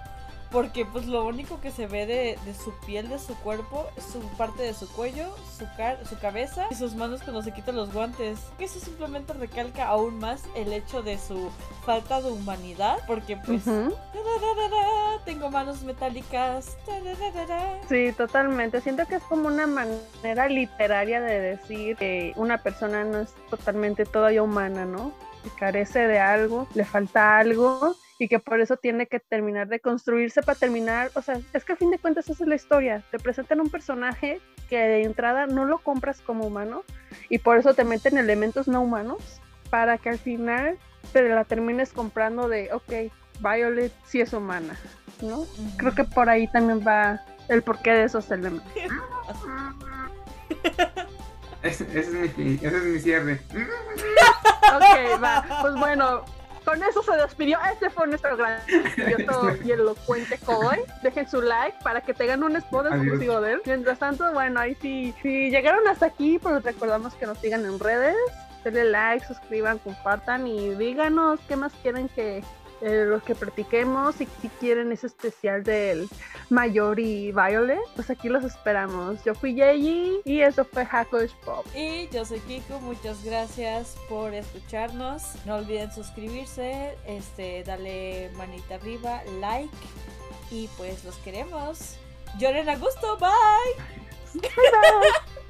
[SPEAKER 1] Porque pues lo único que se ve de, de su piel, de su cuerpo, es su parte de su cuello, su, car su cabeza y sus manos cuando se quitan los guantes. Eso simplemente recalca aún más el hecho de su falta de humanidad. Porque pues... Tararara, Tengo manos metálicas. Tararara.
[SPEAKER 2] Sí, totalmente. Siento que es como una manera literaria de decir que una persona no es totalmente todavía humana, ¿no? Que carece de algo, le falta algo y que por eso tiene que terminar de construirse para terminar. O sea, es que a fin de cuentas esa es la historia. Te presentan un personaje que de entrada no lo compras como humano y por eso te meten elementos no humanos para que al final te la termines comprando de, ok, Violet sí es humana, ¿no? Creo que por ahí también va el porqué de esos elementos. (laughs)
[SPEAKER 3] Ese, ese es mi, ese es mi cierre. (laughs)
[SPEAKER 2] Ok, va. Pues bueno, con eso se despidió. Este fue nuestro gran (laughs) grandioso y elocuente Coy. Dejen su like para que tengan un spot exclusivo de él. Mientras tanto, bueno, ahí sí, si llegaron hasta aquí, pues recordamos que nos sigan en redes. Denle like, suscriban, compartan y díganos qué más quieren que eh, los que practiquemos y si quieren ese especial del Mayor y Violet, pues aquí los esperamos. Yo fui Yeji y eso fue Hackers Pop.
[SPEAKER 1] Y yo soy Kiko, muchas gracias por escucharnos. No olviden suscribirse, este, dale manita arriba, like y pues los queremos. Lloren a gusto, bye.
[SPEAKER 2] Bye, bye. (laughs)